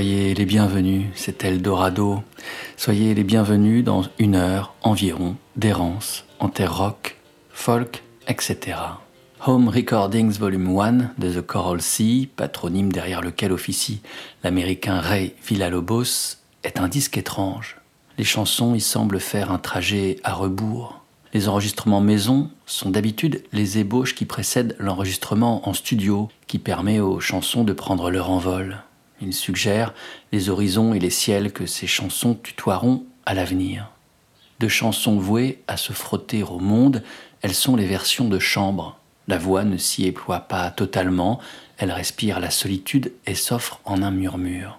Soyez les bienvenus, c'est Eldorado. Soyez les bienvenus dans une heure environ d'errance en terre rock, folk, etc. Home Recordings Volume 1 de The Coral Sea, patronyme derrière lequel officie l'américain Ray Villalobos, est un disque étrange. Les chansons y semblent faire un trajet à rebours. Les enregistrements maison sont d'habitude les ébauches qui précèdent l'enregistrement en studio qui permet aux chansons de prendre leur envol. Il suggère les horizons et les ciels que ces chansons tutoieront à l'avenir. De chansons vouées à se frotter au monde, elles sont les versions de chambre. La voix ne s'y éploie pas totalement, elle respire la solitude et s'offre en un murmure.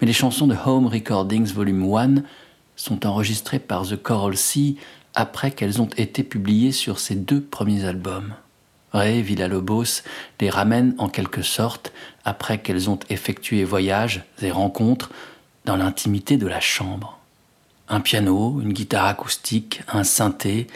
Mais les chansons de Home Recordings Volume 1 sont enregistrées par The Coral Sea après qu'elles ont été publiées sur ses deux premiers albums. Ray Villalobos les ramène en quelque sorte après qu'elles ont effectué voyages et rencontres dans l'intimité de la chambre. Un piano, une guitare acoustique, un synthé,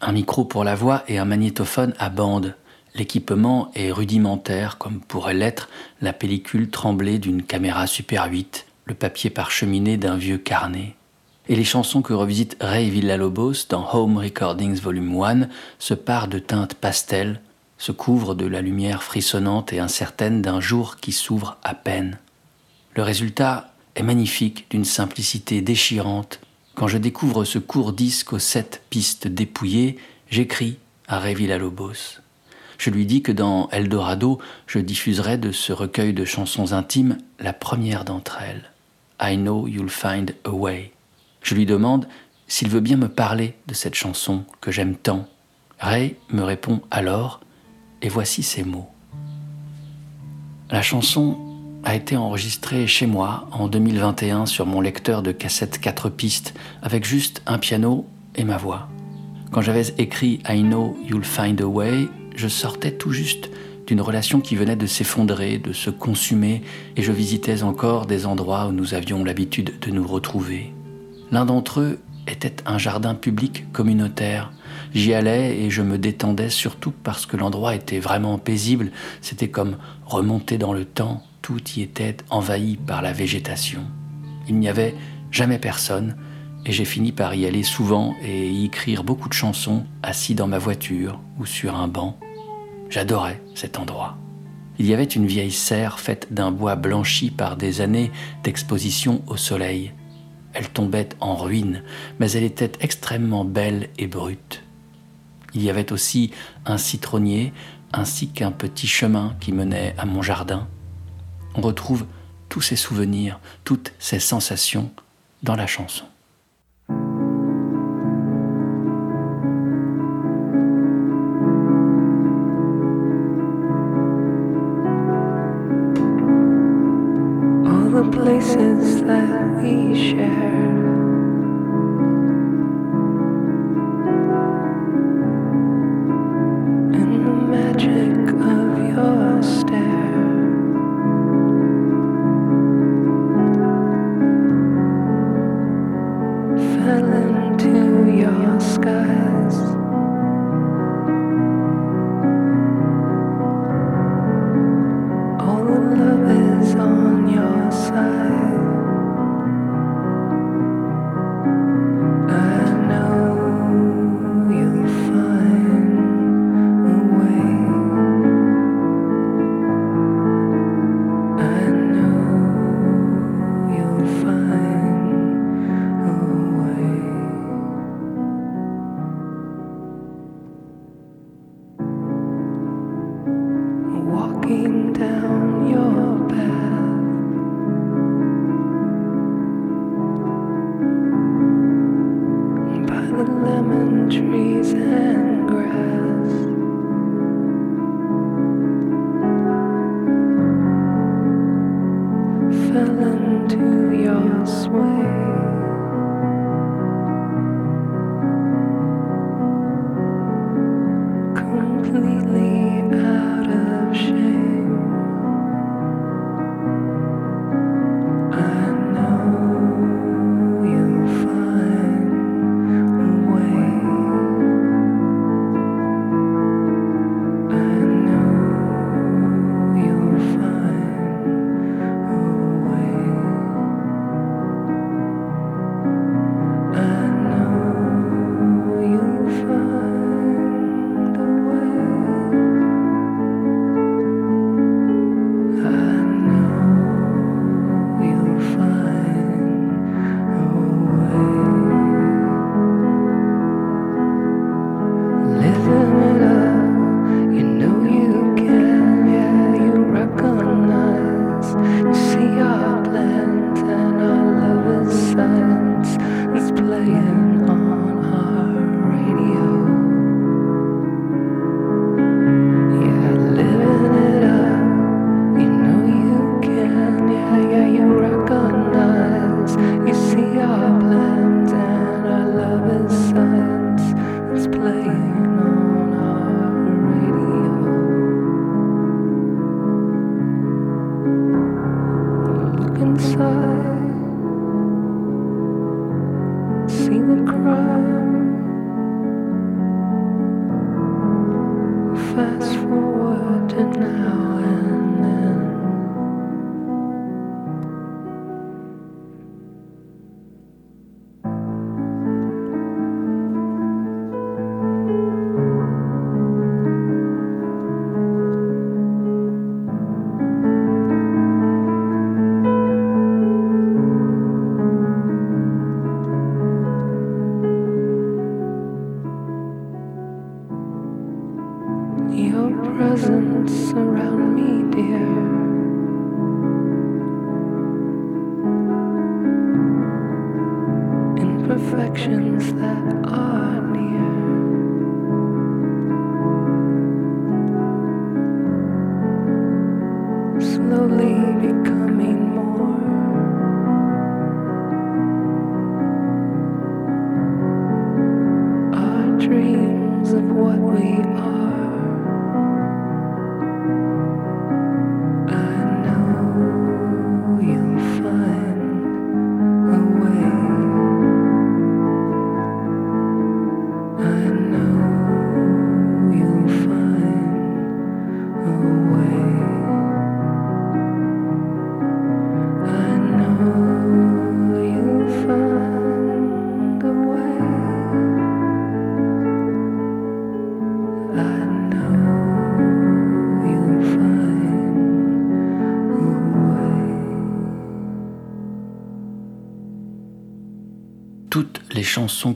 un micro pour la voix et un magnétophone à bande. L'équipement est rudimentaire comme pourrait l'être la pellicule tremblée d'une caméra Super 8, le papier parcheminé d'un vieux carnet. Et les chansons que revisite Ray Villalobos dans Home Recordings Volume 1 se parent de teintes pastel, se couvre de la lumière frissonnante et incertaine d'un jour qui s'ouvre à peine. Le résultat est magnifique, d'une simplicité déchirante. Quand je découvre ce court disque aux sept pistes dépouillées, j'écris à Révilla Lobos. Je lui dis que dans Eldorado, je diffuserai de ce recueil de chansons intimes la première d'entre elles, I Know You'll Find a Way. Je lui demande s'il veut bien me parler de cette chanson que j'aime tant. Ray me répond alors et voici ces mots. La chanson a été enregistrée chez moi en 2021 sur mon lecteur de cassette 4 pistes avec juste un piano et ma voix. Quand j'avais écrit I Know You'll Find a Way, je sortais tout juste d'une relation qui venait de s'effondrer, de se consumer, et je visitais encore des endroits où nous avions l'habitude de nous retrouver. L'un d'entre eux était un jardin public communautaire J'y allais et je me détendais surtout parce que l'endroit était vraiment paisible. C'était comme remonter dans le temps, tout y était envahi par la végétation. Il n'y avait jamais personne et j'ai fini par y aller souvent et y écrire beaucoup de chansons assis dans ma voiture ou sur un banc. J'adorais cet endroit. Il y avait une vieille serre faite d'un bois blanchi par des années d'exposition au soleil. Elle tombait en ruine, mais elle était extrêmement belle et brute. Il y avait aussi un citronnier ainsi qu'un petit chemin qui menait à mon jardin. On retrouve tous ces souvenirs, toutes ces sensations dans la chanson.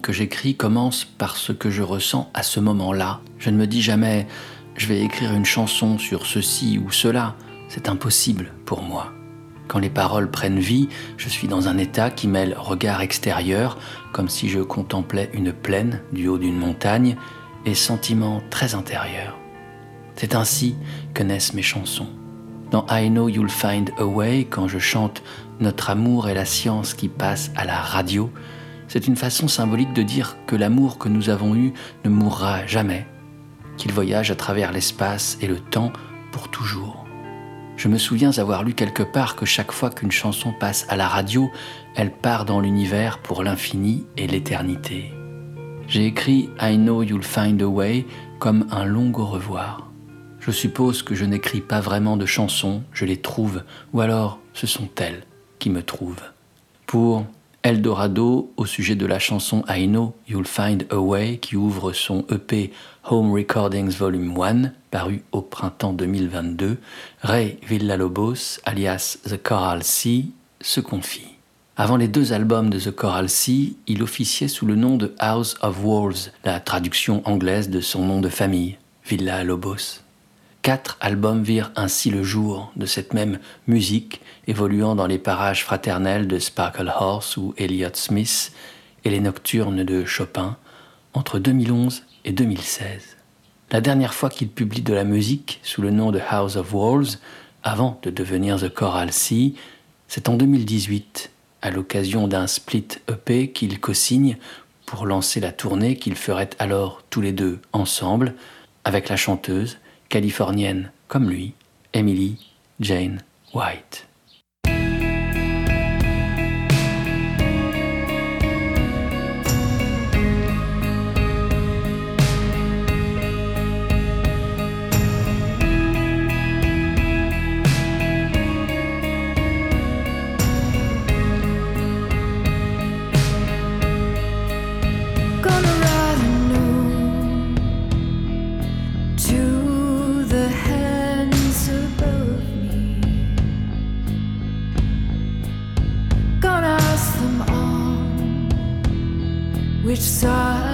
Que j'écris commencent par ce que je ressens à ce moment-là. Je ne me dis jamais je vais écrire une chanson sur ceci ou cela. C'est impossible pour moi. Quand les paroles prennent vie, je suis dans un état qui mêle regard extérieur, comme si je contemplais une plaine du haut d'une montagne, et sentiment très intérieur. C'est ainsi que naissent mes chansons. Dans I Know You'll Find a Way, quand je chante Notre amour et la science qui passe à la radio, c'est une façon symbolique de dire que l'amour que nous avons eu ne mourra jamais, qu'il voyage à travers l'espace et le temps pour toujours. Je me souviens avoir lu quelque part que chaque fois qu'une chanson passe à la radio, elle part dans l'univers pour l'infini et l'éternité. J'ai écrit I Know You'll Find a Way comme un long au revoir. Je suppose que je n'écris pas vraiment de chansons, je les trouve, ou alors ce sont elles qui me trouvent. Pour Eldorado au sujet de la chanson I Know You'll Find a Way qui ouvre son EP Home Recordings Volume 1 paru au printemps 2022, Ray Villalobos alias The Coral Sea se confie. Avant les deux albums de The Coral Sea, il officiait sous le nom de House of Walls, la traduction anglaise de son nom de famille, Villalobos. Quatre albums virent ainsi le jour de cette même musique évoluant dans les parages fraternels de Sparkle Horse ou Elliott Smith et les nocturnes de Chopin entre 2011 et 2016. La dernière fois qu'il publie de la musique sous le nom de House of Walls, avant de devenir The Choral Sea, c'est en 2018, à l'occasion d'un split EP qu'il co-signe pour lancer la tournée qu'ils feraient alors tous les deux ensemble avec la chanteuse californienne comme lui, Emily Jane White. You betray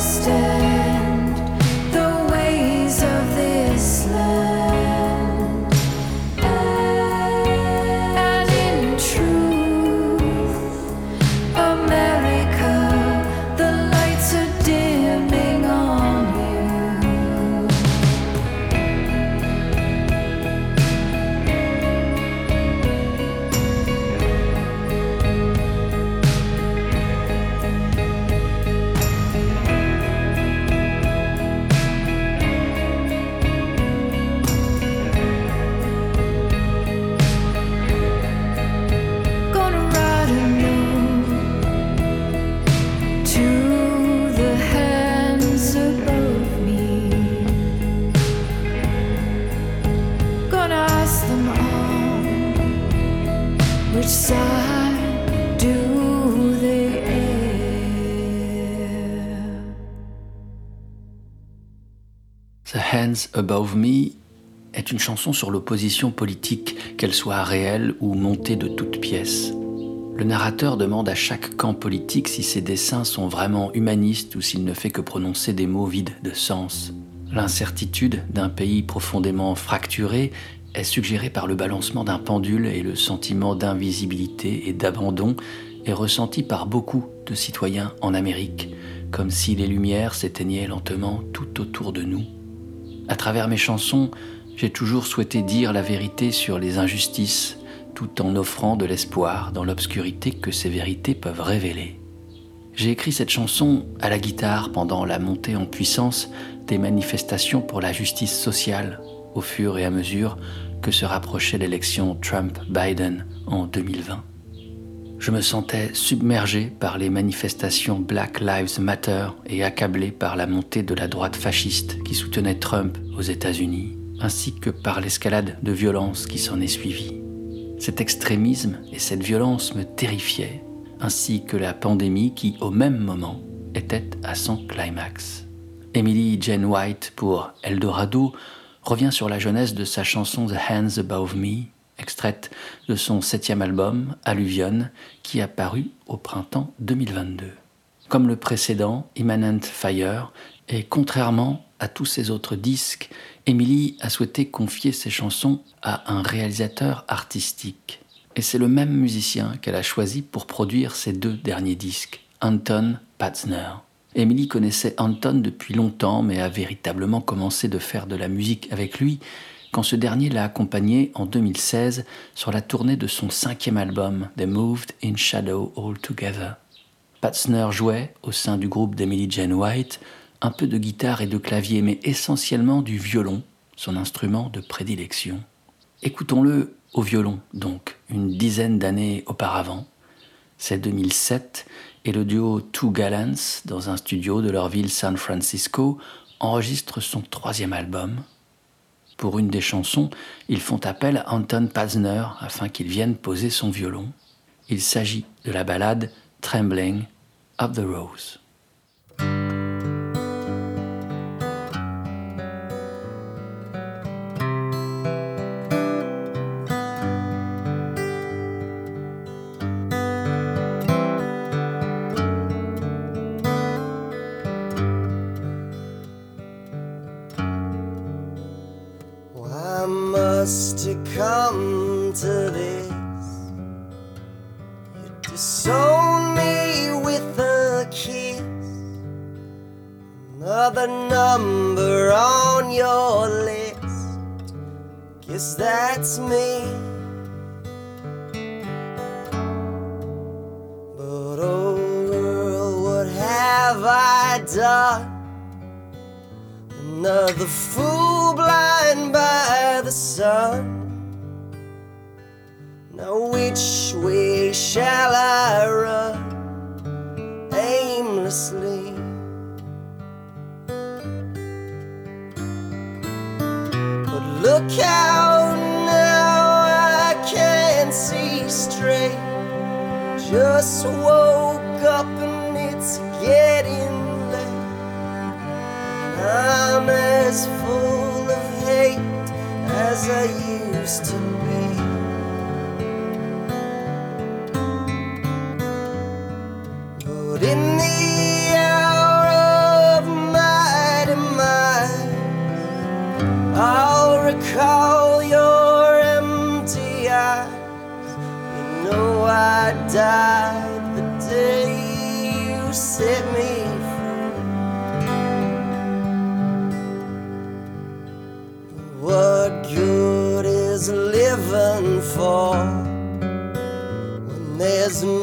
sister. Above Me est une chanson sur l'opposition politique, qu'elle soit réelle ou montée de toutes pièces. Le narrateur demande à chaque camp politique si ses dessins sont vraiment humanistes ou s'il ne fait que prononcer des mots vides de sens. L'incertitude d'un pays profondément fracturé est suggérée par le balancement d'un pendule et le sentiment d'invisibilité et d'abandon est ressenti par beaucoup de citoyens en Amérique, comme si les lumières s'éteignaient lentement tout autour de nous. À travers mes chansons, j'ai toujours souhaité dire la vérité sur les injustices, tout en offrant de l'espoir dans l'obscurité que ces vérités peuvent révéler. J'ai écrit cette chanson à la guitare pendant la montée en puissance des manifestations pour la justice sociale au fur et à mesure que se rapprochait l'élection Trump-Biden en 2020. Je me sentais submergé par les manifestations Black Lives Matter et accablé par la montée de la droite fasciste qui soutenait Trump aux États-Unis, ainsi que par l'escalade de violence qui s'en est suivie. Cet extrémisme et cette violence me terrifiaient, ainsi que la pandémie qui, au même moment, était à son climax. Emily Jane White pour Eldorado revient sur la jeunesse de sa chanson The Hands Above Me extraite de son septième album, Alluvion, qui a paru au printemps 2022. Comme le précédent, Immanent Fire, et contrairement à tous ses autres disques, Emily a souhaité confier ses chansons à un réalisateur artistique. Et c'est le même musicien qu'elle a choisi pour produire ses deux derniers disques, Anton Patzner. Emily connaissait Anton depuis longtemps, mais a véritablement commencé de faire de la musique avec lui quand ce dernier l'a accompagné en 2016 sur la tournée de son cinquième album, They Moved in Shadow All Together. Patzner jouait, au sein du groupe d'Emily Jane White, un peu de guitare et de clavier, mais essentiellement du violon, son instrument de prédilection. Écoutons-le au violon, donc, une dizaine d'années auparavant. C'est 2007 et le duo Two Gallants, dans un studio de leur ville San Francisco, enregistre son troisième album, pour une des chansons, ils font appel à Anton Pazner afin qu'il vienne poser son violon. Il s'agit de la ballade Trembling of the Rose.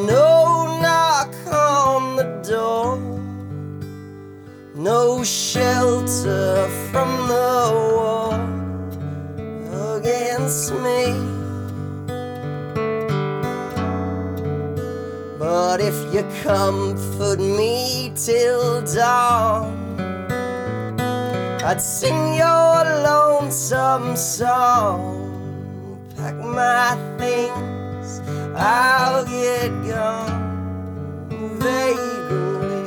No knock on the door? No shelter from the war against me. But if you comfort me till dawn, I'd sing your lonesome song. Pack my things, I'll get gone vaguely.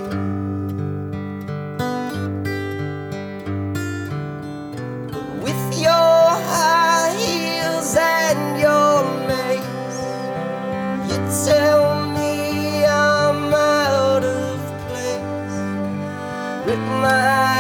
With your high heels and your mace, you tell me I'm out of place. Rip my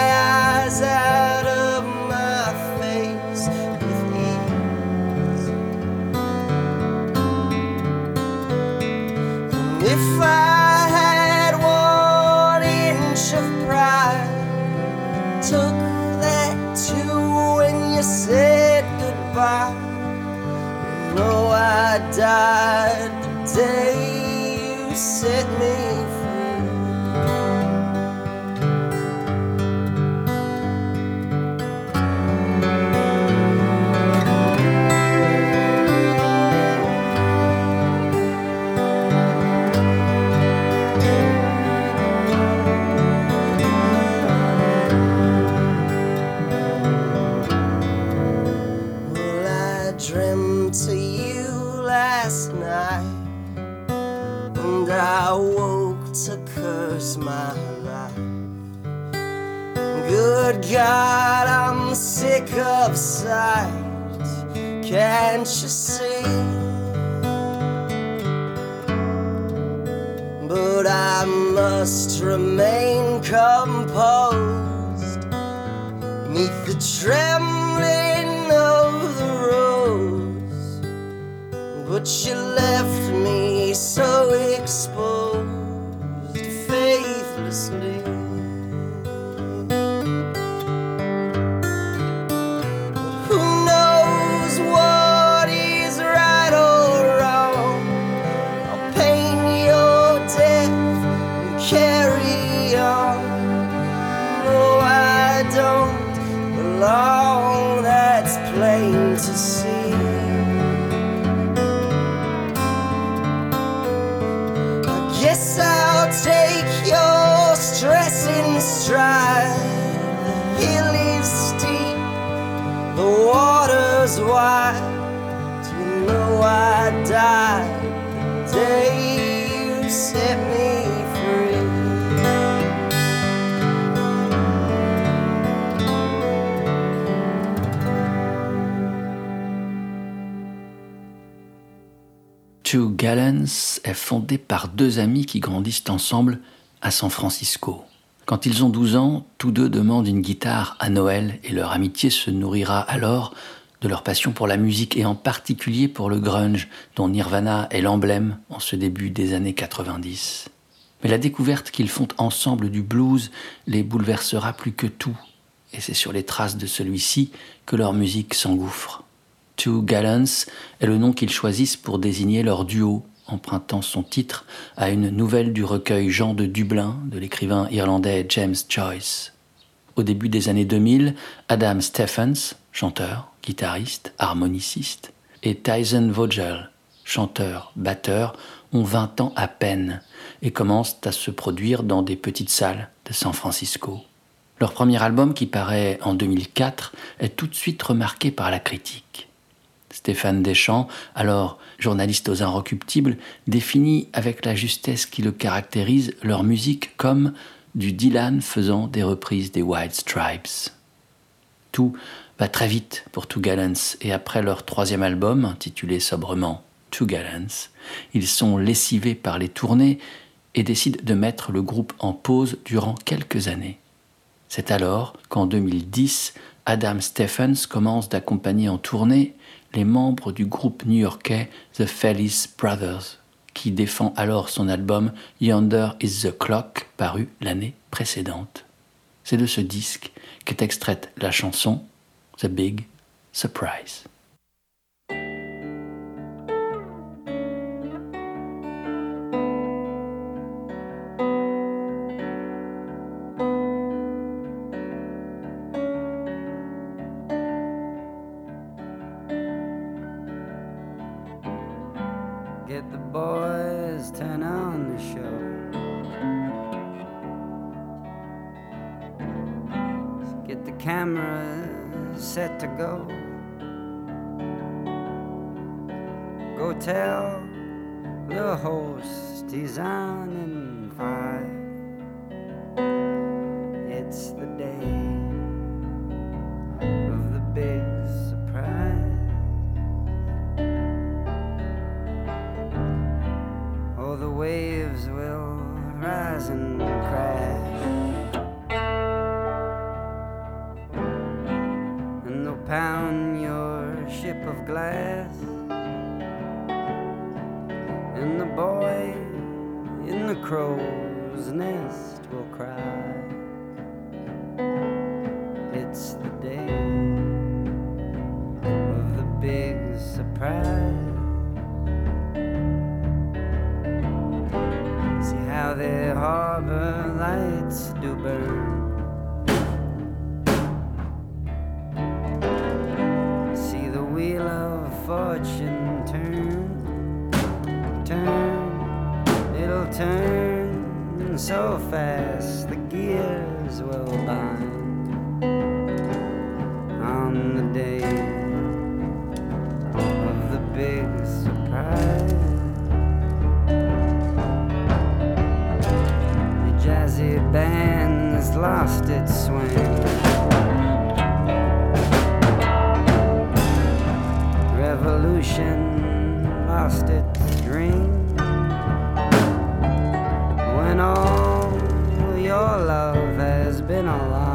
Good God, I'm sick of sight. Can't you see? But I must remain composed neath the trembling of the rose. But you left me so exposed, Two Gallants est fondé par deux amis qui grandissent ensemble à San Francisco. Quand ils ont 12 ans, tous deux demandent une guitare à Noël et leur amitié se nourrira alors de leur passion pour la musique et en particulier pour le grunge dont Nirvana est l'emblème en ce début des années 90. Mais la découverte qu'ils font ensemble du blues les bouleversera plus que tout et c'est sur les traces de celui-ci que leur musique s'engouffre. Two Gallants est le nom qu'ils choisissent pour désigner leur duo empruntant son titre à une nouvelle du recueil Jean de Dublin de l'écrivain irlandais James Joyce. Au début des années 2000, Adam Stephens, chanteur, guitariste, harmoniciste, et Tyson Vogel, chanteur, batteur, ont 20 ans à peine et commencent à se produire dans des petites salles de San Francisco. Leur premier album, qui paraît en 2004, est tout de suite remarqué par la critique. Stéphane Deschamps, alors journaliste aux Inrecuptibles, définit avec la justesse qui le caractérise leur musique comme du Dylan faisant des reprises des White Stripes. Tout va très vite pour Two Gallants et après leur troisième album, intitulé sobrement Two Gallants, ils sont lessivés par les tournées et décident de mettre le groupe en pause durant quelques années. C'est alors qu'en 2010, Adam Stephens commence d'accompagner en tournée les membres du groupe new-yorkais The Fellis Brothers, qui défend alors son album Yonder is the Clock, paru l'année précédente. C'est de ce disque qu'est extraite la chanson The Big Surprise. The host design and fire. It's the day of the big surprise. All the waves will rise and crash. And they'll pound your ship of glass. a crow's nest will cry. It's the day of the big surprise. See how the harbor lights do burn. See the wheel of fortune. so fast the gears will bind on the day of the big surprise. The jazzy band's lost its swing. Revolution lost its to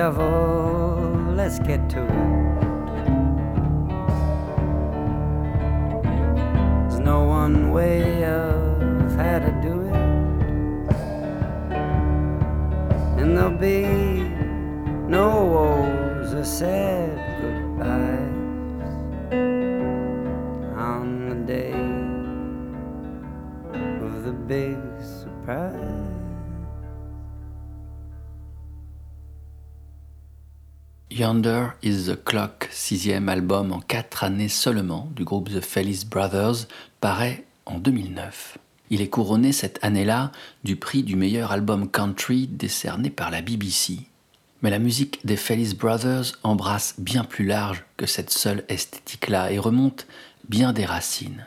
shovel Yonder is the Clock, sixième album en quatre années seulement du groupe The Felice Brothers, paraît en 2009. Il est couronné cette année-là du prix du meilleur album country décerné par la BBC. Mais la musique des Felice Brothers embrasse bien plus large que cette seule esthétique-là et remonte bien des racines.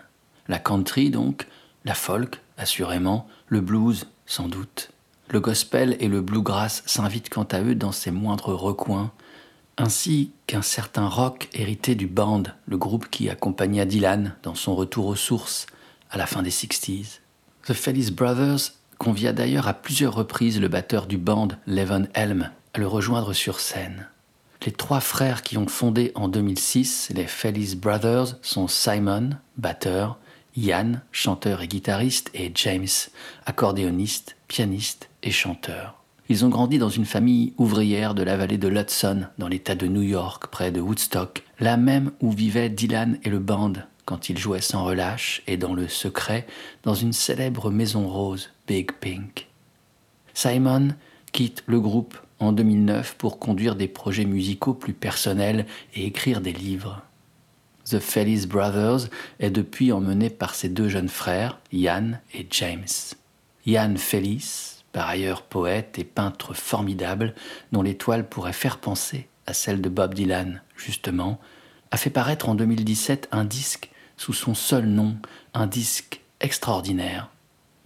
La country donc, la folk assurément, le blues sans doute. Le gospel et le bluegrass s'invitent quant à eux dans ses moindres recoins, ainsi qu'un certain rock hérité du band, le groupe qui accompagna Dylan dans son retour aux sources à la fin des 60s. The Felice Brothers convia d'ailleurs à plusieurs reprises le batteur du band, Levon Helm, à le rejoindre sur scène. Les trois frères qui ont fondé en 2006 les Felice Brothers sont Simon, batteur, Ian, chanteur et guitariste, et James, accordéoniste, pianiste et chanteur. Ils ont grandi dans une famille ouvrière de la vallée de l'Hudson, dans l'État de New York, près de Woodstock, là même où vivaient Dylan et le band quand ils jouaient sans relâche et dans le secret dans une célèbre maison rose, Big Pink. Simon quitte le groupe en 2009 pour conduire des projets musicaux plus personnels et écrire des livres. The Felice Brothers est depuis emmené par ses deux jeunes frères, Ian et James. Ian Felice, par ailleurs poète et peintre formidable, dont l'étoile pourrait faire penser à celle de Bob Dylan, justement, a fait paraître en 2017 un disque sous son seul nom, un disque extraordinaire,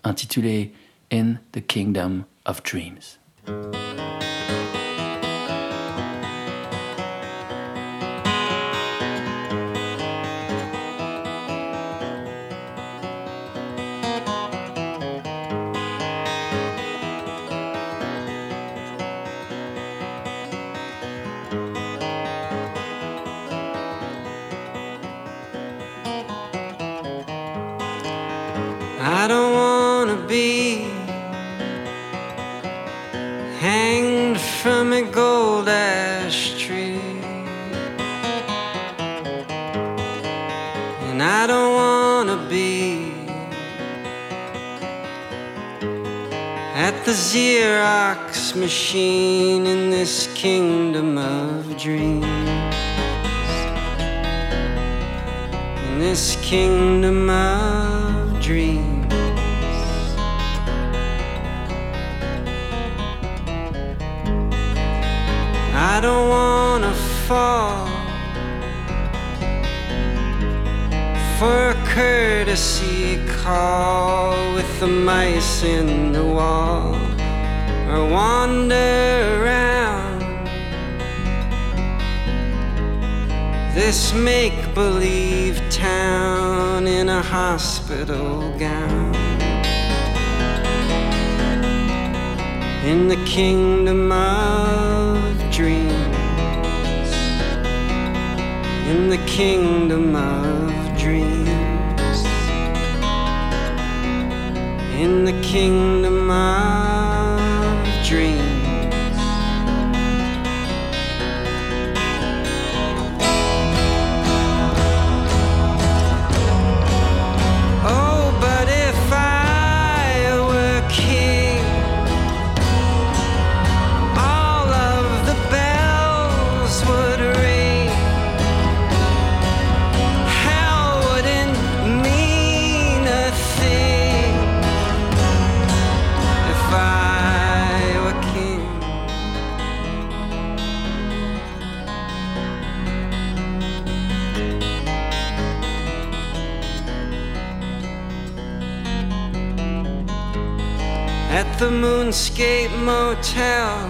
intitulé In the Kingdom of Dreams. In the wall or wander around this make believe town in a hospital gown. In the kingdom of dreams, in the kingdom of the kingdom of Motel.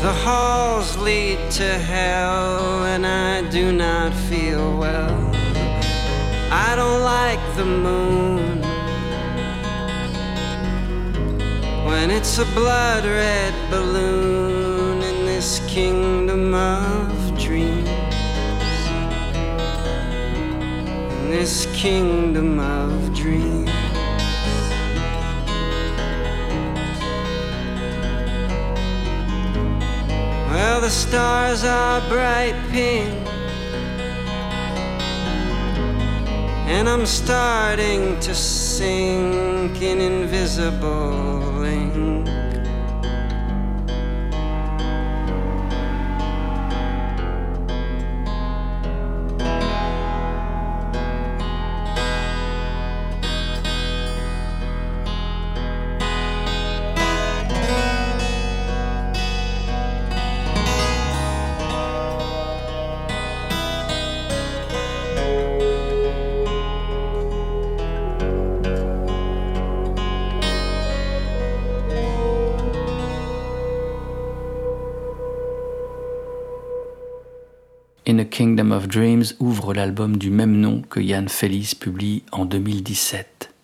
The halls lead to hell, and I do not feel well. I don't like the moon when it's a blood red balloon in this kingdom of dreams. In this kingdom of dreams. The stars are bright pink. And I'm starting to sink in invisible ink. In a Kingdom of Dreams ouvre l'album du même nom que Ian Fellis publie en 2017.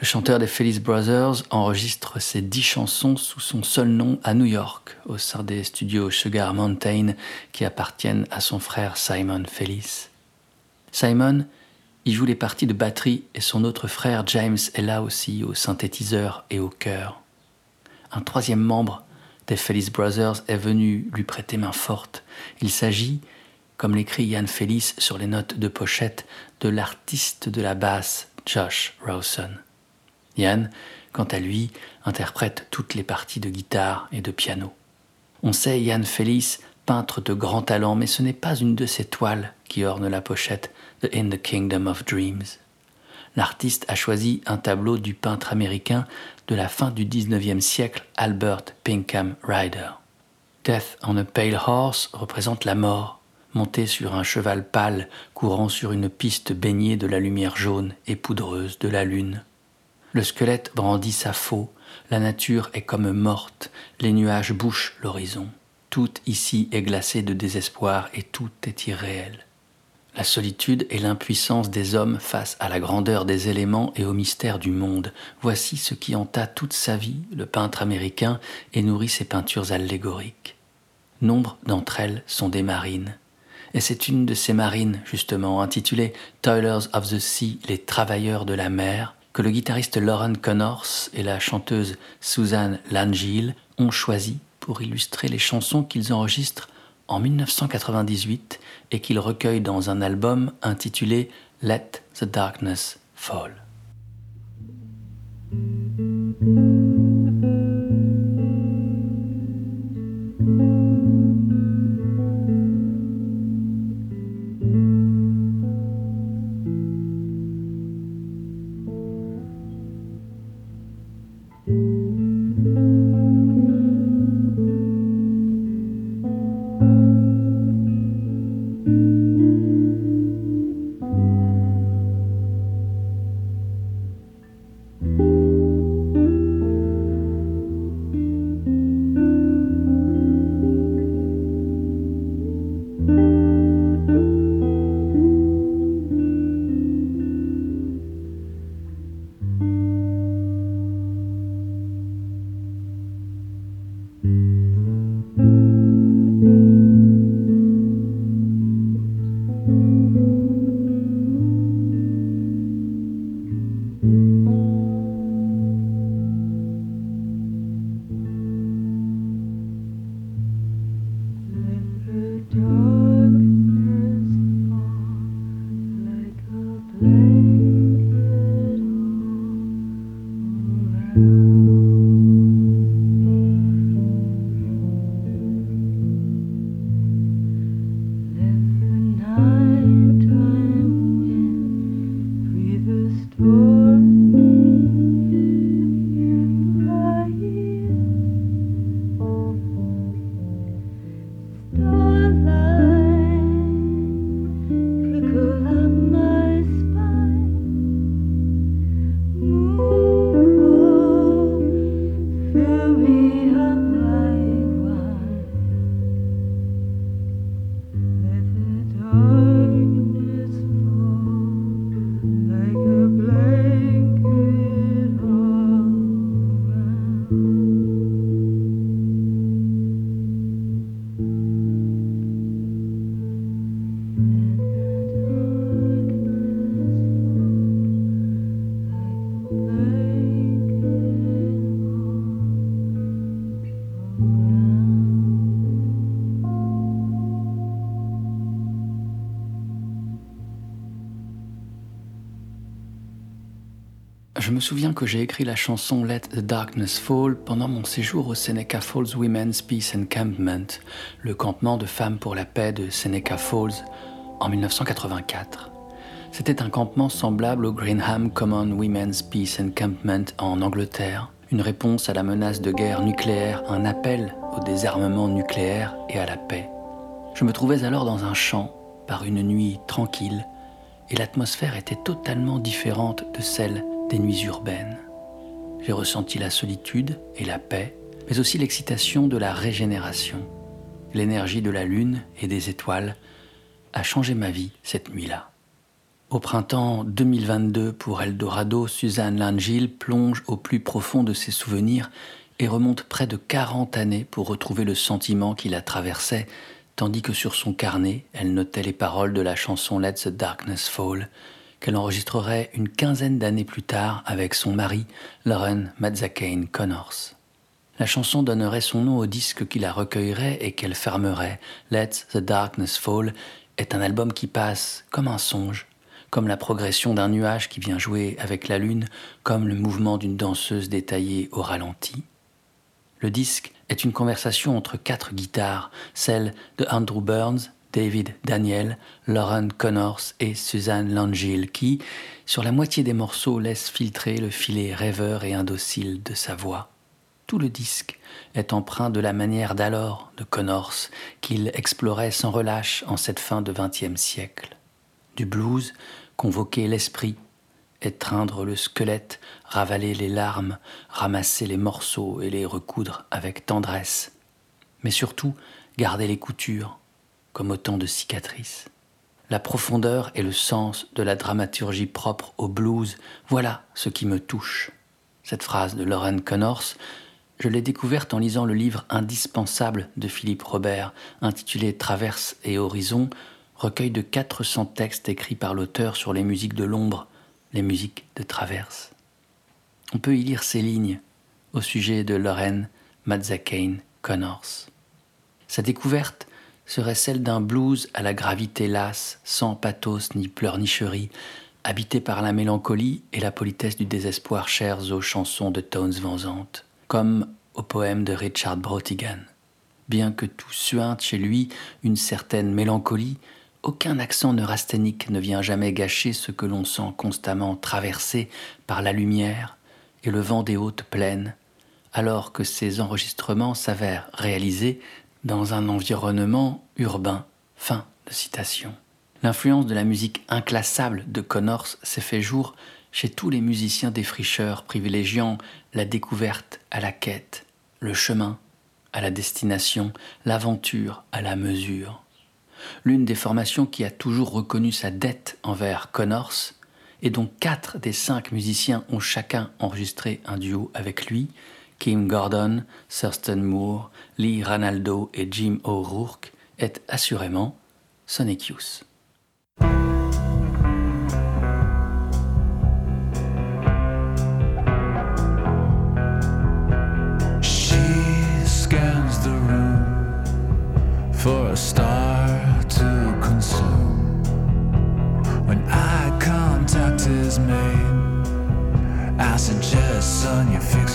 Le chanteur des Fellis Brothers enregistre ses dix chansons sous son seul nom à New York, au sein des studios Sugar Mountain qui appartiennent à son frère Simon Fellis. Simon y joue les parties de batterie et son autre frère James est là aussi au synthétiseur et au chœur. Un troisième membre des Fellis Brothers est venu lui prêter main forte. Il s'agit comme l'écrit Ian Fellis sur les notes de pochette, de l'artiste de la basse Josh Rawson. Ian, quant à lui, interprète toutes les parties de guitare et de piano. On sait Ian Fellis, peintre de grand talent, mais ce n'est pas une de ses toiles qui orne la pochette de In the Kingdom of Dreams. L'artiste a choisi un tableau du peintre américain de la fin du XIXe siècle, Albert Pinkham Ryder. Death on a Pale Horse représente la mort, monté sur un cheval pâle courant sur une piste baignée de la lumière jaune et poudreuse de la lune. Le squelette brandit sa faux, la nature est comme morte, les nuages bouchent l'horizon. Tout ici est glacé de désespoir et tout est irréel. La solitude et l'impuissance des hommes face à la grandeur des éléments et au mystère du monde, voici ce qui hanta toute sa vie le peintre américain et nourrit ses peintures allégoriques. Nombre d'entre elles sont des marines, et c'est une de ces marines, justement, intitulée Toilers of the Sea, les travailleurs de la mer, que le guitariste Lauren Connors et la chanteuse Suzanne Langille ont choisi pour illustrer les chansons qu'ils enregistrent en 1998 et qu'ils recueillent dans un album intitulé Let the Darkness Fall. Souviens que j'ai écrit la chanson Let the Darkness Fall pendant mon séjour au Seneca Falls Women's Peace Encampment, le campement de femmes pour la paix de Seneca Falls, en 1984. C'était un campement semblable au Greenham Common Women's Peace Encampment en Angleterre, une réponse à la menace de guerre nucléaire, un appel au désarmement nucléaire et à la paix. Je me trouvais alors dans un champ, par une nuit tranquille, et l'atmosphère était totalement différente de celle des nuits urbaines. J'ai ressenti la solitude et la paix, mais aussi l'excitation de la régénération. L'énergie de la lune et des étoiles a changé ma vie cette nuit-là. Au printemps 2022, pour Eldorado, Suzanne Langille plonge au plus profond de ses souvenirs et remonte près de 40 années pour retrouver le sentiment qui la traversait, tandis que sur son carnet, elle notait les paroles de la chanson Let the Darkness Fall, qu'elle enregistrerait une quinzaine d'années plus tard avec son mari, Lauren Mazzacane Connors. La chanson donnerait son nom au disque qui la recueillerait et qu'elle fermerait. Let the Darkness Fall est un album qui passe comme un songe, comme la progression d'un nuage qui vient jouer avec la lune, comme le mouvement d'une danseuse détaillée au ralenti. Le disque est une conversation entre quatre guitares, celle de Andrew Burns, David Daniel, Lauren Connors et Suzanne Langille, qui, sur la moitié des morceaux, laissent filtrer le filet rêveur et indocile de sa voix. Tout le disque est empreint de la manière d'alors de Connors, qu'il explorait sans relâche en cette fin de XXe siècle. Du blues, convoquer l'esprit, étreindre le squelette, ravaler les larmes, ramasser les morceaux et les recoudre avec tendresse. Mais surtout, garder les coutures, comme autant de cicatrices. La profondeur et le sens de la dramaturgie propre au blues, voilà ce qui me touche. Cette phrase de Lauren Connors, je l'ai découverte en lisant le livre indispensable de Philippe Robert, intitulé Traverse et Horizon, recueil de 400 textes écrits par l'auteur sur les musiques de l'ombre, les musiques de traverse. On peut y lire ces lignes au sujet de Lauren Mazzacane Connors. Sa découverte serait celle d'un blues à la gravité lasse, sans pathos ni pleurnicherie, habité par la mélancolie et la politesse du désespoir chers aux chansons de Tones Vanzante, comme au poème de Richard Brotigan. Bien que tout suinte chez lui une certaine mélancolie, aucun accent neurasthénique ne vient jamais gâcher ce que l'on sent constamment traversé par la lumière et le vent des hautes plaines, alors que ces enregistrements s'avèrent réalisés dans un environnement urbain. Fin de citation. L'influence de la musique inclassable de Connors s'est fait jour chez tous les musiciens défricheurs privilégiant la découverte à la quête, le chemin à la destination, l'aventure à la mesure. L'une des formations qui a toujours reconnu sa dette envers Connors et dont quatre des cinq musiciens ont chacun enregistré un duo avec lui, Kim Gordon, Thurston Moore, Lee Ranaldo et Jim O'Rourke est assurément Sonic Youth. For a star to consume. When eye contact is made, I suggest, son, you fix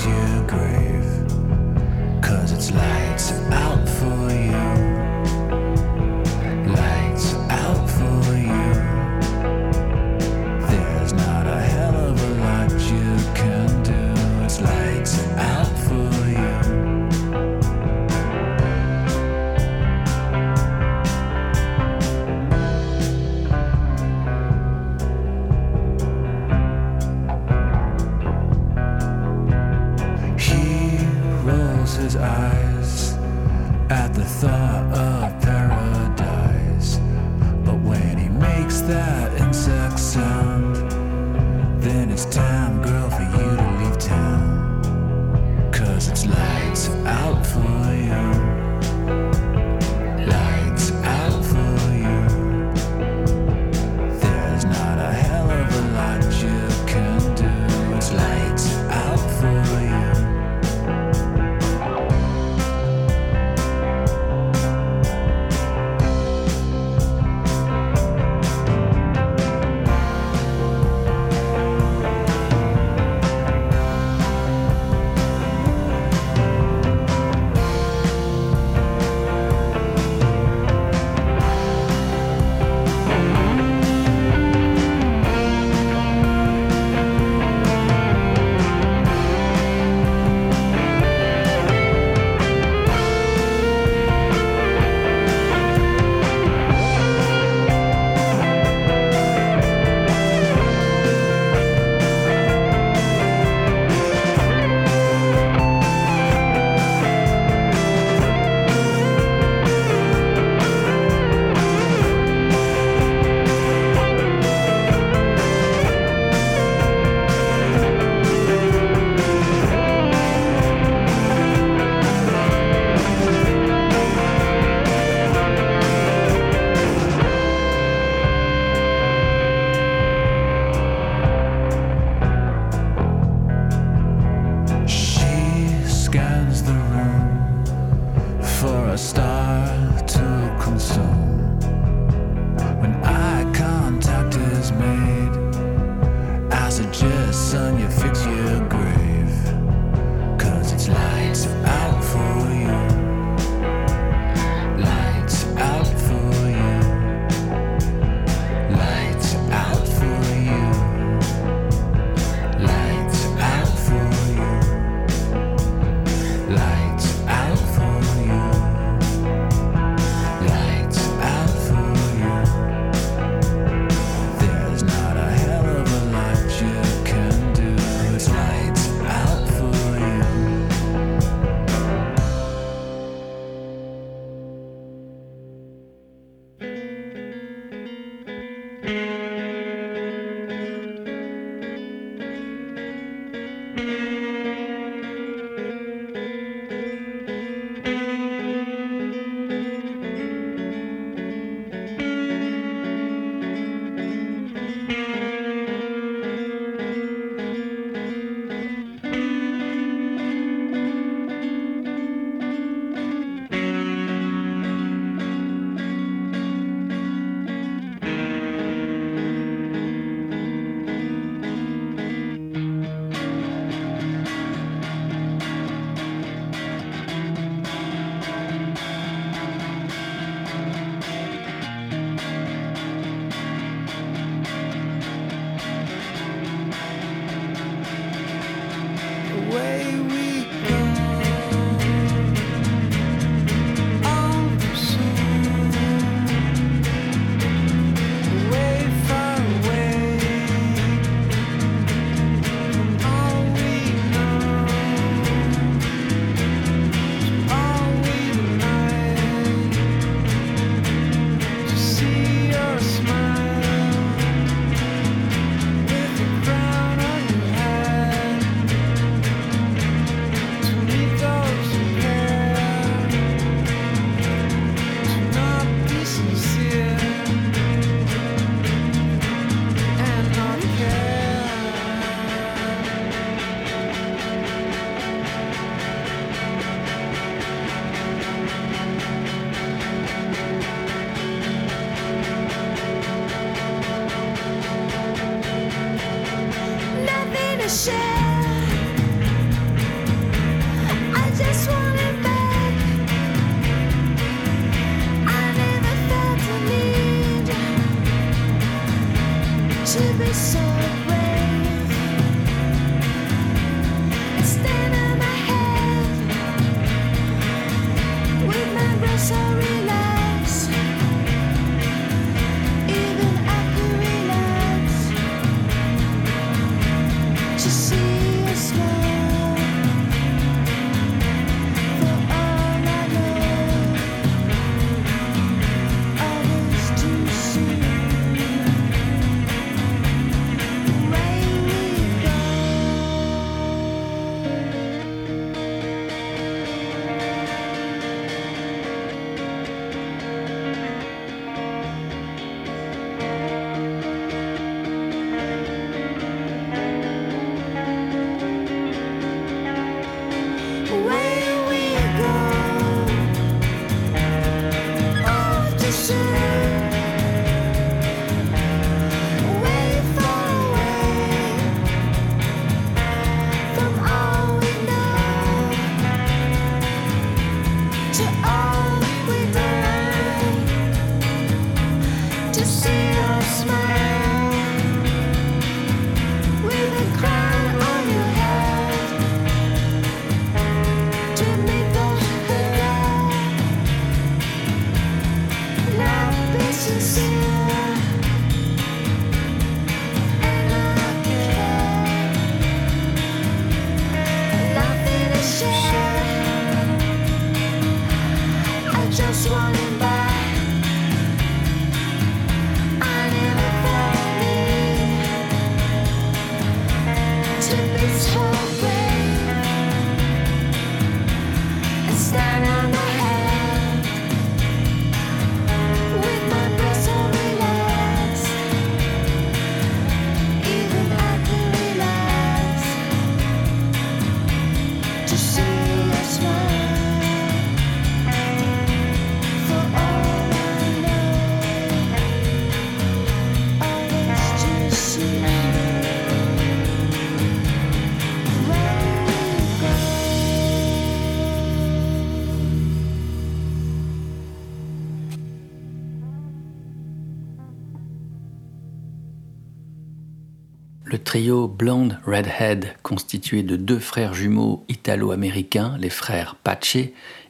trio Blonde Redhead, constitué de deux frères jumeaux italo-américains, les frères Pache,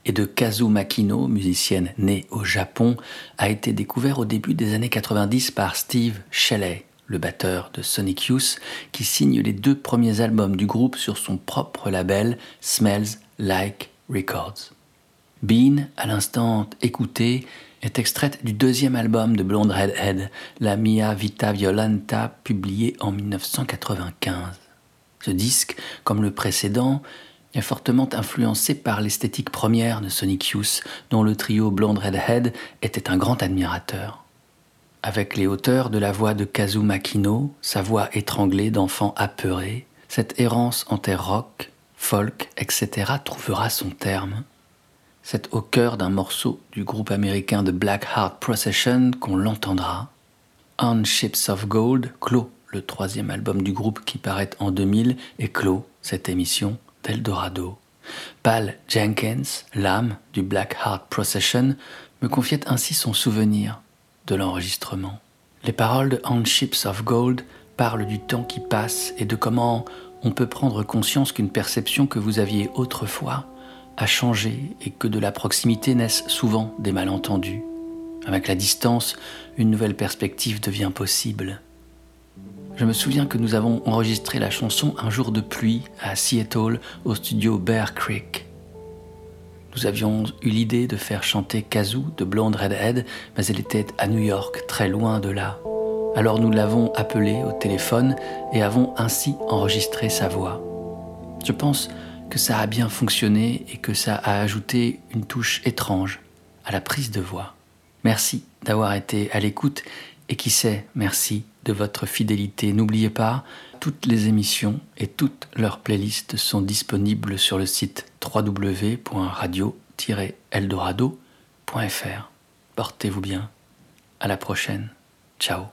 et de Kazu Makino, musicienne née au Japon, a été découvert au début des années 90 par Steve Shelley, le batteur de Sonic Youth, qui signe les deux premiers albums du groupe sur son propre label Smells Like Records. Bean, à l'instant écouté, est extraite du deuxième album de Blonde Redhead, La Mia Vita Violenta, publié en 1995. Ce disque, comme le précédent, est fortement influencé par l'esthétique première de Sonic Youth, dont le trio Blonde Redhead était un grand admirateur. Avec les hauteurs de la voix de Kazu Makino, sa voix étranglée d'enfant apeuré, cette errance en terre rock, folk, etc. trouvera son terme c'est au cœur d'un morceau du groupe américain de Black Heart Procession qu'on l'entendra. On Ships of Gold clôt le troisième album du groupe qui paraît en 2000 et clôt cette émission d'Eldorado. Pal Jenkins, l'âme du Black Heart Procession, me confiait ainsi son souvenir de l'enregistrement. Les paroles de On Ships of Gold parlent du temps qui passe et de comment on peut prendre conscience qu'une perception que vous aviez autrefois a changé et que de la proximité naissent souvent des malentendus. Avec la distance, une nouvelle perspective devient possible. Je me souviens que nous avons enregistré la chanson Un jour de pluie à Seattle au studio Bear Creek. Nous avions eu l'idée de faire chanter Kazoo de Blonde Redhead, mais elle était à New York, très loin de là. Alors nous l'avons appelée au téléphone et avons ainsi enregistré sa voix. Je pense que ça a bien fonctionné et que ça a ajouté une touche étrange à la prise de voix. Merci d'avoir été à l'écoute et qui sait, merci de votre fidélité. N'oubliez pas, toutes les émissions et toutes leurs playlists sont disponibles sur le site www.radio-eldorado.fr. Portez-vous bien. À la prochaine. Ciao.